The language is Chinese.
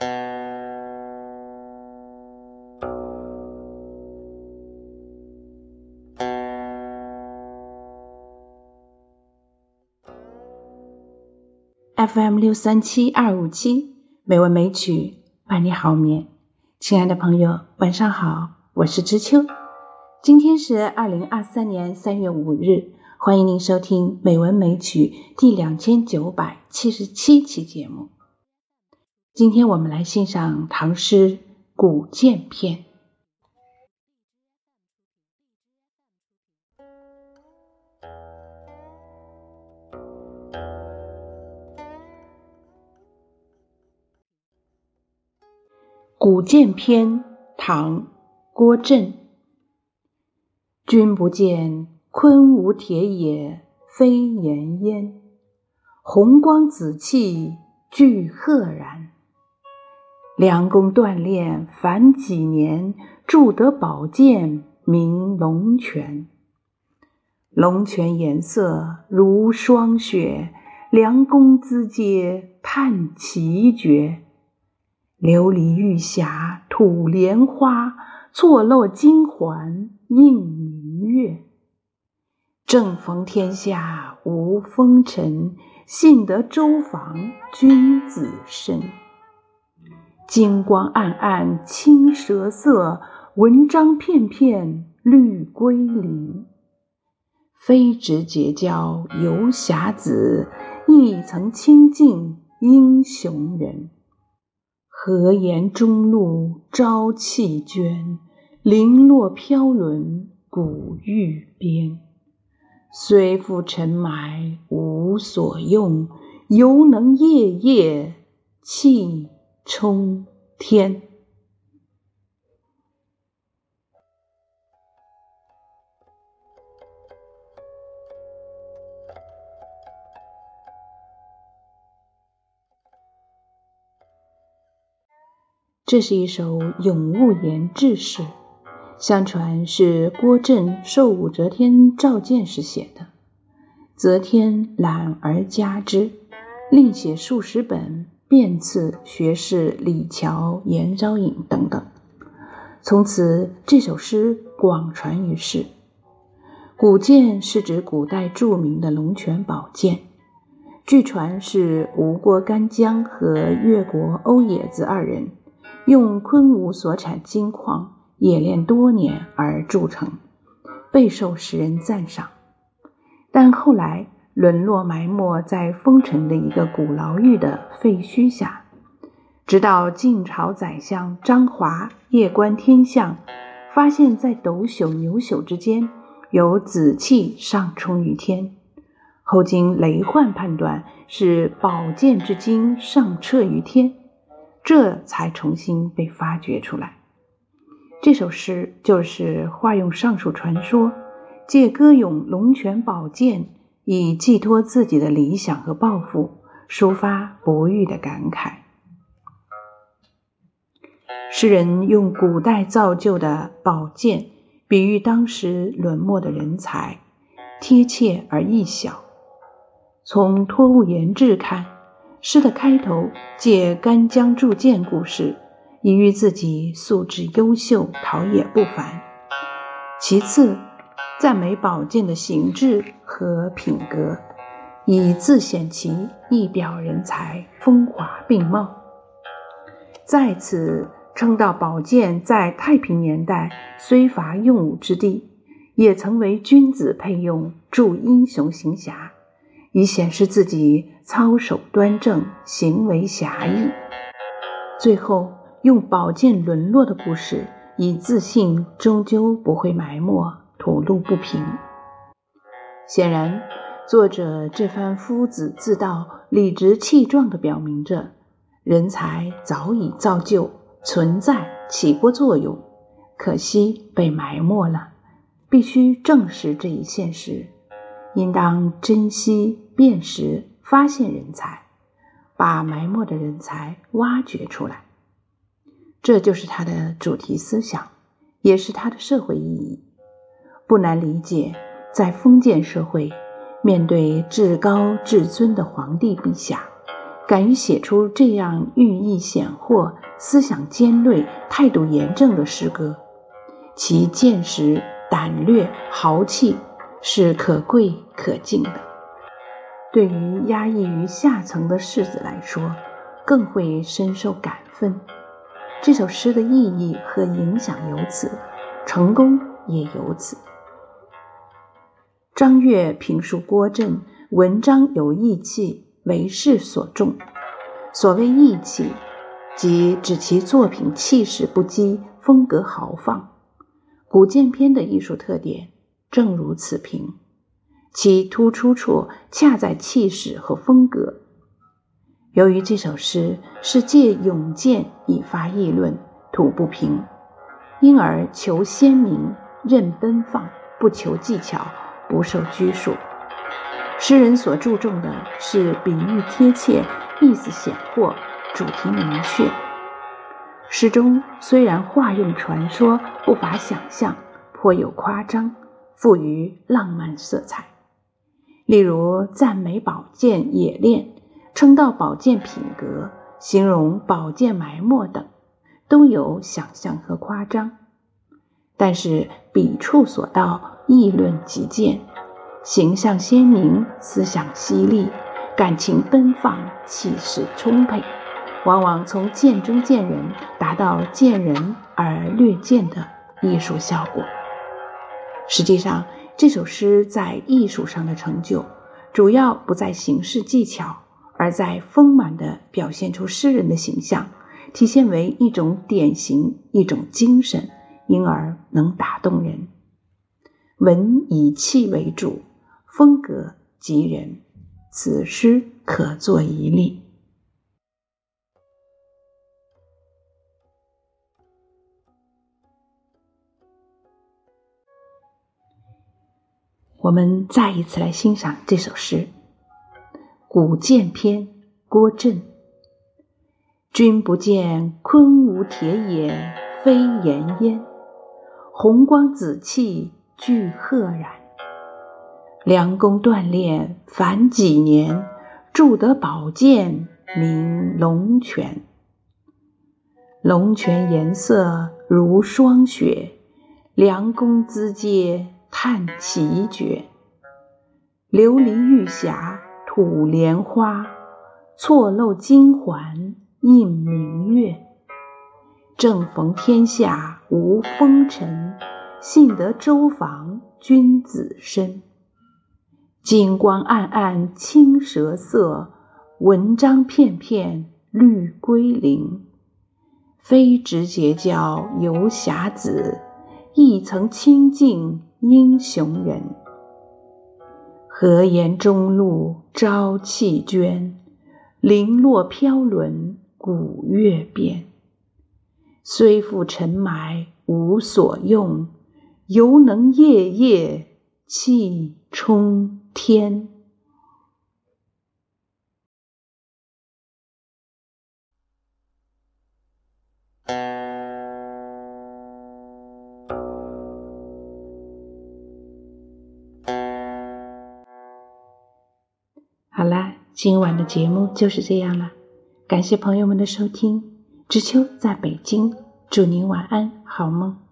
FM 六三七二五七美文美曲伴你好眠，亲爱的朋友，晚上好，我是知秋。今天是二零二三年三月五日，欢迎您收听美文美曲第两千九百七十七期节目。今天我们来欣赏唐诗《古剑篇》。《古剑篇》唐·郭震。君不见，昆吾铁也，非颜焉。红光紫气，俱赫然。良工锻炼，凡几年，铸得宝剑，名龙泉。龙泉颜色如霜雪，良工姿阶，叹奇绝。琉璃玉匣吐莲花，错落金环映明月。正逢天下无风尘，幸得周防君子身。金光暗暗青蛇色，文章片片绿归林。非直结交游侠子，亦曾亲近英雄人。何言中路朝气捐，零落飘沦古玉边。虽复尘埋无所用，犹能夜夜气冲天。这是一首咏物言志诗，相传是郭震受武则天召见时写的。则天览而加之，另写数十本，便赐学士李峤、颜昭隐等等。从此，这首诗广传于世。古剑是指古代著名的龙泉宝剑，据传是吴国干将和越国欧冶子二人。用昆吾所产金矿冶炼多年而铸成，备受世人赞赏。但后来沦落埋没在丰城的一个古牢狱的废墟下，直到晋朝宰相张华夜观天象，发现，在斗宿牛宿之间有紫气上冲于天，后经雷焕判断是宝剑之精上彻于天。这才重新被发掘出来。这首诗就是化用上述传说，借歌咏龙泉宝剑，以寄托自己的理想和抱负，抒发不遇的感慨。诗人用古代造就的宝剑，比喻当时沦没的人才，贴切而易晓。从托物言志看。诗的开头借干将铸剑故事，以喻自己素质优秀、陶冶不凡；其次，赞美宝剑的形制和品格，以自显其一表人才、风华并茂；再次称道宝剑在太平年代虽乏用武之地，也曾为君子配用，助英雄行侠。以显示自己操守端正，行为侠义。最后用宝剑沦落的故事，以自信终究不会埋没，吐露不平。显然，作者这番夫子自道、理直气壮地表明着，人才早已造就、存在、起过作用，可惜被埋没了。必须正视这一现实。应当珍惜、辨识、发现人才，把埋没的人才挖掘出来。这就是他的主题思想，也是他的社会意义。不难理解，在封建社会，面对至高至尊的皇帝陛下，敢于写出这样寓意显豁、思想尖锐、态度严正的诗歌，其见识、胆略、豪气是可贵可敬的。对于压抑于下层的士子来说，更会深受感奋。这首诗的意义和影响由此，成功也由此。张悦评述郭震文章有义气，为世所重。所谓义气，即指其作品气势不羁，风格豪放。古剑篇的艺术特点正如此评。其突出处恰在气势和风格。由于这首诗是借咏剑以发议论，吐不平，因而求鲜明，任奔放，不求技巧，不受拘束。诗人所注重的是比喻贴切，意思显豁，主题明确。诗中虽然化用传说，不乏想象，颇有夸张，富于浪漫色彩。例如赞美宝剑冶炼，称道宝剑品格，形容宝剑埋没等，都有想象和夸张。但是笔触所到，议论极见，形象鲜明，思想犀利，感情奔放，气势充沛，往往从剑中见人，达到见人而略见的艺术效果。实际上。这首诗在艺术上的成就，主要不在形式技巧，而在丰满的表现出诗人的形象，体现为一种典型、一种精神，因而能打动人。文以气为主，风格及人，此诗可作一例。我们再一次来欣赏这首诗《古剑篇》。郭震：君不见昆吾铁也，非颜焉。红光紫气俱赫然。良弓锻炼凡几年，铸得宝剑名龙泉。龙泉颜色如霜雪，良弓姿阶。叹奇绝，琉璃玉匣吐莲花，错漏金环映明月。正逢天下无风尘，幸得周访君子身。金光暗暗青蛇色，文章片片绿龟翎。非直结交游侠子，亦曾清净。英雄人，何言中路朝气捐？零落飘沦古月边。虽复尘埋无所用，犹能夜夜气冲天。好啦，今晚的节目就是这样了，感谢朋友们的收听。知秋在北京，祝您晚安，好梦。